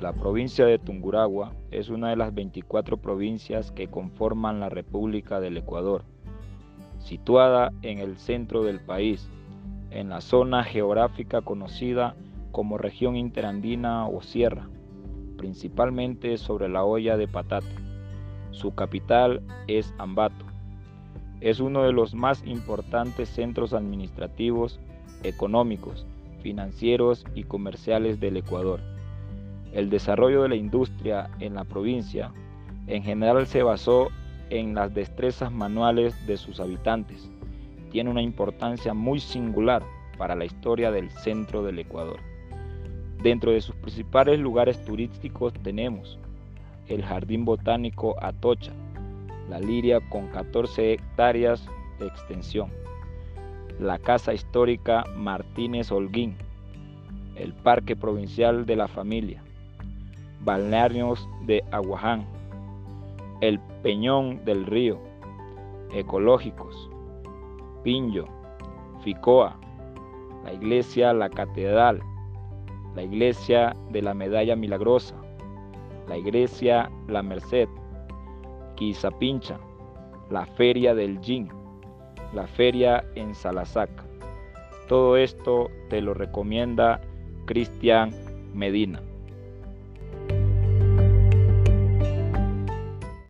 La provincia de Tunguragua es una de las 24 provincias que conforman la República del Ecuador, situada en el centro del país, en la zona geográfica conocida como región interandina o sierra, principalmente sobre la olla de Patate. Su capital es Ambato. Es uno de los más importantes centros administrativos, económicos, financieros y comerciales del Ecuador. El desarrollo de la industria en la provincia en general se basó en las destrezas manuales de sus habitantes. Tiene una importancia muy singular para la historia del centro del Ecuador. Dentro de sus principales lugares turísticos tenemos el Jardín Botánico Atocha, la Liria con 14 hectáreas de extensión, la Casa Histórica Martínez Holguín, el Parque Provincial de la Familia, balnearios de Aguaján, el Peñón del Río, ecológicos, Pinjo, Ficoa, la iglesia La Catedral, la iglesia de la Medalla Milagrosa, la iglesia La Merced, Quizapincha, la feria del Jin, la feria en Salasaca. Todo esto te lo recomienda Cristian Medina.